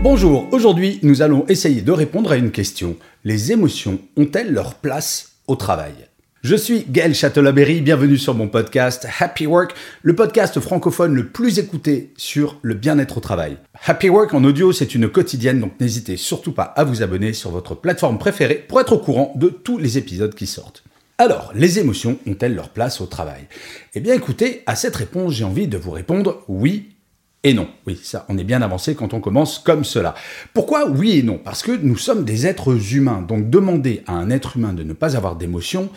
Bonjour, aujourd'hui nous allons essayer de répondre à une question. Les émotions ont-elles leur place au travail? Je suis Gaël Châtelaberry, bienvenue sur mon podcast Happy Work, le podcast francophone le plus écouté sur le bien-être au travail. Happy Work en audio, c'est une quotidienne, donc n'hésitez surtout pas à vous abonner sur votre plateforme préférée pour être au courant de tous les épisodes qui sortent. Alors, les émotions ont-elles leur place au travail? Eh bien écoutez, à cette réponse, j'ai envie de vous répondre oui et non. Oui, ça, on est bien avancé quand on commence comme cela. Pourquoi oui et non? Parce que nous sommes des êtres humains. Donc demander à un être humain de ne pas avoir d'émotions,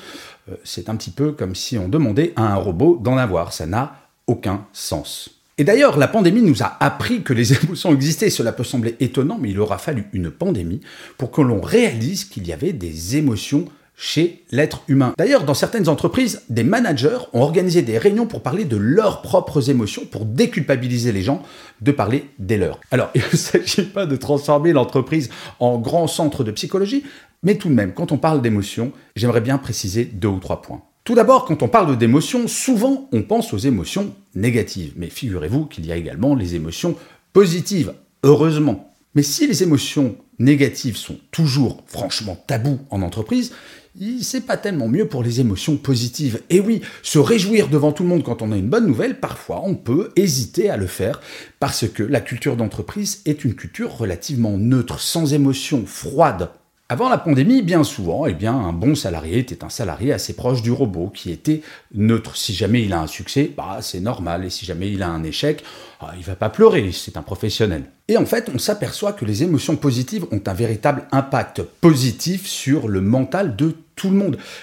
euh, c'est un petit peu comme si on demandait à un robot d'en avoir. Ça n'a aucun sens. Et d'ailleurs, la pandémie nous a appris que les émotions existaient. Cela peut sembler étonnant, mais il aura fallu une pandémie pour que l'on réalise qu'il y avait des émotions chez l'être humain. D'ailleurs, dans certaines entreprises, des managers ont organisé des réunions pour parler de leurs propres émotions, pour déculpabiliser les gens de parler des leurs. Alors, il ne s'agit pas de transformer l'entreprise en grand centre de psychologie, mais tout de même, quand on parle d'émotions, j'aimerais bien préciser deux ou trois points. Tout d'abord, quand on parle d'émotions, souvent on pense aux émotions négatives. Mais figurez-vous qu'il y a également les émotions positives, heureusement. Mais si les émotions négatives sont toujours franchement tabous en entreprise, c'est pas tellement mieux pour les émotions positives. Et oui, se réjouir devant tout le monde quand on a une bonne nouvelle, parfois on peut hésiter à le faire parce que la culture d'entreprise est une culture relativement neutre, sans émotion, froide. Avant la pandémie, bien souvent, eh bien, un bon salarié était un salarié assez proche du robot, qui était neutre. Si jamais il a un succès, bah, c'est normal. Et si jamais il a un échec, ah, il va pas pleurer, c'est un professionnel. Et en fait, on s'aperçoit que les émotions positives ont un véritable impact positif sur le mental de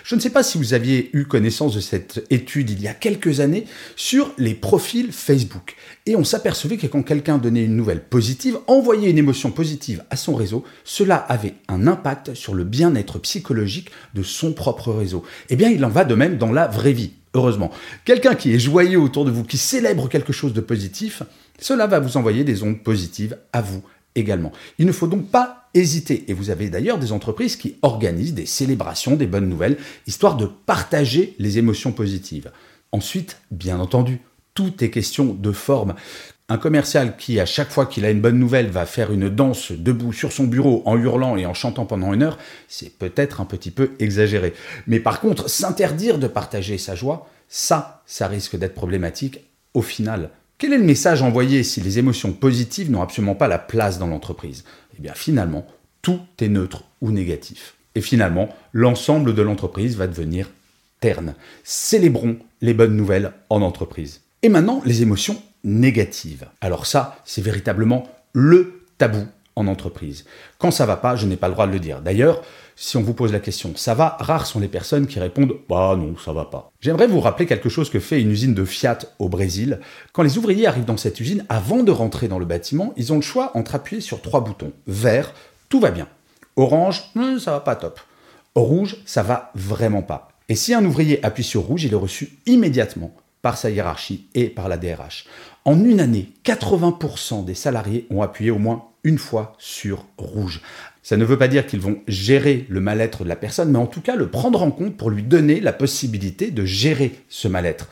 Je ne sais pas si vous aviez eu connaissance de cette étude il y a quelques années sur les profils Facebook. Et on s'apercevait que quand quelqu'un donnait une nouvelle positive, envoyait une émotion positive à son réseau, cela avait un impact sur le bien-être psychologique de son propre réseau. Eh bien, il en va de même dans la vraie vie heureusement. Quelqu'un qui est joyeux autour de vous, qui célèbre quelque chose de positif, cela va vous envoyer des ondes positives à vous également. Il ne faut donc pas hésiter. Et vous avez d'ailleurs des entreprises qui organisent des célébrations, des bonnes nouvelles, histoire de partager les émotions positives. Ensuite, bien entendu, tout est question de forme. Un commercial qui, à chaque fois qu'il a une bonne nouvelle, va faire une danse debout sur son bureau en hurlant et en chantant pendant une heure, c'est peut-être un petit peu exagéré. Mais par contre, s'interdire de partager sa joie, ça, ça risque d'être problématique au final. Quel est le message envoyé si les émotions positives n'ont absolument pas la place dans l'entreprise? Eh bien finalement, tout est neutre ou négatif. Et finalement, l'ensemble de l'entreprise va devenir terne. Célébrons les bonnes nouvelles en entreprise. Et maintenant, les émotions négatives. Alors ça, c'est véritablement le tabou en entreprise. Quand ça va pas, je n'ai pas le droit de le dire. D'ailleurs, si on vous pose la question ça va, rares sont les personnes qui répondent bah non, ça va pas. J'aimerais vous rappeler quelque chose que fait une usine de Fiat au Brésil. Quand les ouvriers arrivent dans cette usine, avant de rentrer dans le bâtiment, ils ont le choix entre appuyer sur trois boutons. Vert, tout va bien. Orange, hmm, ça va pas top. Rouge, ça va vraiment pas. Et si un ouvrier appuie sur rouge, il est reçu immédiatement par sa hiérarchie et par la DRH. En une année, 80% des salariés ont appuyé au moins une fois sur rouge. Ça ne veut pas dire qu'ils vont gérer le mal-être de la personne, mais en tout cas le prendre en compte pour lui donner la possibilité de gérer ce mal-être.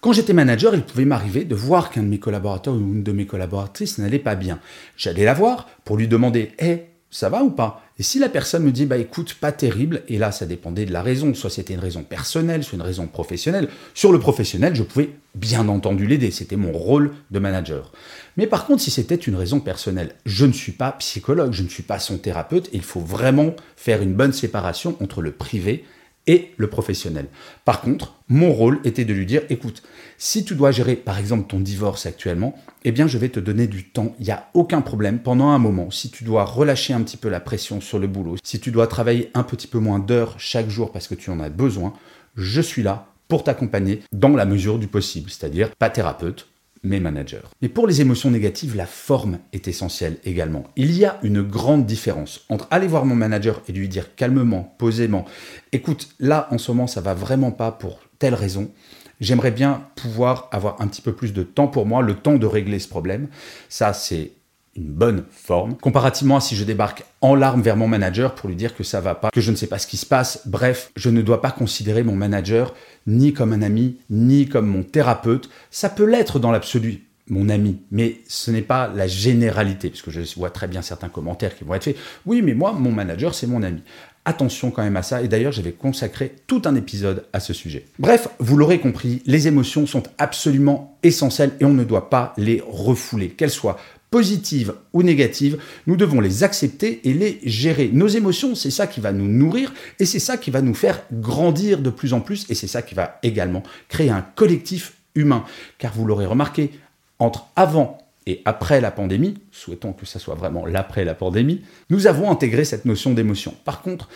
Quand j'étais manager, il pouvait m'arriver de voir qu'un de mes collaborateurs ou une de mes collaboratrices n'allait pas bien. J'allais la voir pour lui demander Hé, ça va ou pas? Et si la personne me dit bah écoute, pas terrible, et là ça dépendait de la raison, soit c'était une raison personnelle, soit une raison professionnelle. Sur le professionnel, je pouvais bien entendu l'aider, c'était mon rôle de manager. Mais par contre, si c'était une raison personnelle, je ne suis pas psychologue, je ne suis pas son thérapeute, il faut vraiment faire une bonne séparation entre le privé et le professionnel. Par contre, mon rôle était de lui dire, écoute, si tu dois gérer par exemple ton divorce actuellement, eh bien je vais te donner du temps, il n'y a aucun problème pendant un moment. Si tu dois relâcher un petit peu la pression sur le boulot, si tu dois travailler un petit peu moins d'heures chaque jour parce que tu en as besoin, je suis là pour t'accompagner dans la mesure du possible, c'est-à-dire pas thérapeute, mes managers. Mais pour les émotions négatives, la forme est essentielle également. Il y a une grande différence entre aller voir mon manager et lui dire calmement, posément, écoute, là en ce moment ça va vraiment pas pour telle raison. J'aimerais bien pouvoir avoir un petit peu plus de temps pour moi, le temps de régler ce problème. Ça, c'est une bonne forme, comparativement à si je débarque en larmes vers mon manager pour lui dire que ça va pas, que je ne sais pas ce qui se passe. Bref, je ne dois pas considérer mon manager ni comme un ami, ni comme mon thérapeute. Ça peut l'être dans l'absolu, mon ami, mais ce n'est pas la généralité, puisque je vois très bien certains commentaires qui vont être faits. Oui, mais moi, mon manager, c'est mon ami. Attention quand même à ça, et d'ailleurs j'avais consacré tout un épisode à ce sujet. Bref, vous l'aurez compris, les émotions sont absolument essentielles et on ne doit pas les refouler, qu'elles soient positives ou négatives, nous devons les accepter et les gérer. Nos émotions, c'est ça qui va nous nourrir et c'est ça qui va nous faire grandir de plus en plus et c'est ça qui va également créer un collectif humain. Car vous l'aurez remarqué, entre avant et après la pandémie, souhaitons que ça soit vraiment l'après la pandémie, nous avons intégré cette notion d'émotion. Par contre,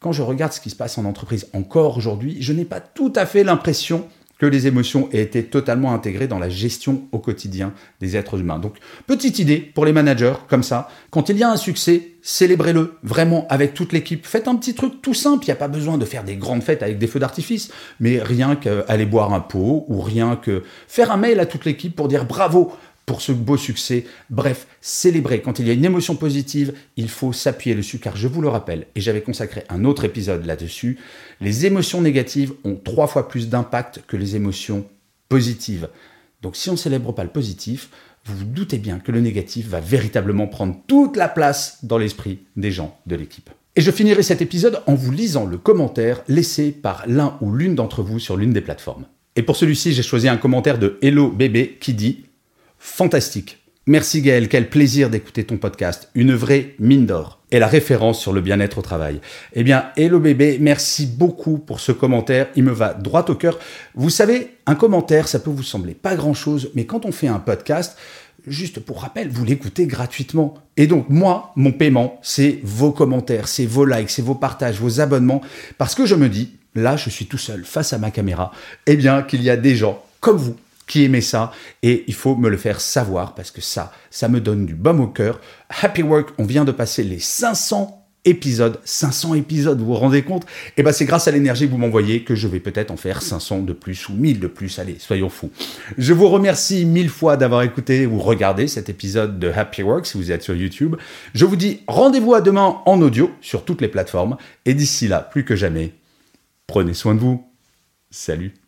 quand je regarde ce qui se passe en entreprise encore aujourd'hui, je n'ai pas tout à fait l'impression que les émotions aient été totalement intégrées dans la gestion au quotidien des êtres humains. Donc, petite idée pour les managers, comme ça, quand il y a un succès, célébrez-le vraiment avec toute l'équipe. Faites un petit truc tout simple, il n'y a pas besoin de faire des grandes fêtes avec des feux d'artifice, mais rien qu'aller boire un pot ou rien que faire un mail à toute l'équipe pour dire bravo, pour ce beau succès. Bref, célébrer. Quand il y a une émotion positive, il faut s'appuyer dessus, car je vous le rappelle, et j'avais consacré un autre épisode là-dessus, les émotions négatives ont trois fois plus d'impact que les émotions positives. Donc si on ne célèbre pas le positif, vous vous doutez bien que le négatif va véritablement prendre toute la place dans l'esprit des gens de l'équipe. Et je finirai cet épisode en vous lisant le commentaire laissé par l'un ou l'une d'entre vous sur l'une des plateformes. Et pour celui-ci, j'ai choisi un commentaire de Hello Bébé qui dit fantastique. Merci Gaël, quel plaisir d'écouter ton podcast. Une vraie mine d'or. Et la référence sur le bien-être au travail. Eh bien, hello bébé, merci beaucoup pour ce commentaire. Il me va droit au cœur. Vous savez, un commentaire, ça peut vous sembler pas grand-chose, mais quand on fait un podcast, juste pour rappel, vous l'écoutez gratuitement. Et donc, moi, mon paiement, c'est vos commentaires, c'est vos likes, c'est vos partages, vos abonnements. Parce que je me dis, là, je suis tout seul face à ma caméra, eh bien, qu'il y a des gens comme vous qui aimait ça et il faut me le faire savoir parce que ça, ça me donne du baume au cœur. Happy Work, on vient de passer les 500 épisodes, 500 épisodes, vous vous rendez compte? Eh ben c'est grâce à l'énergie que vous m'envoyez que je vais peut-être en faire 500 de plus ou 1000 de plus, allez, soyons fous. Je vous remercie mille fois d'avoir écouté ou regardé cet épisode de Happy Work si vous êtes sur YouTube. Je vous dis rendez-vous à demain en audio sur toutes les plateformes et d'ici là, plus que jamais, prenez soin de vous. Salut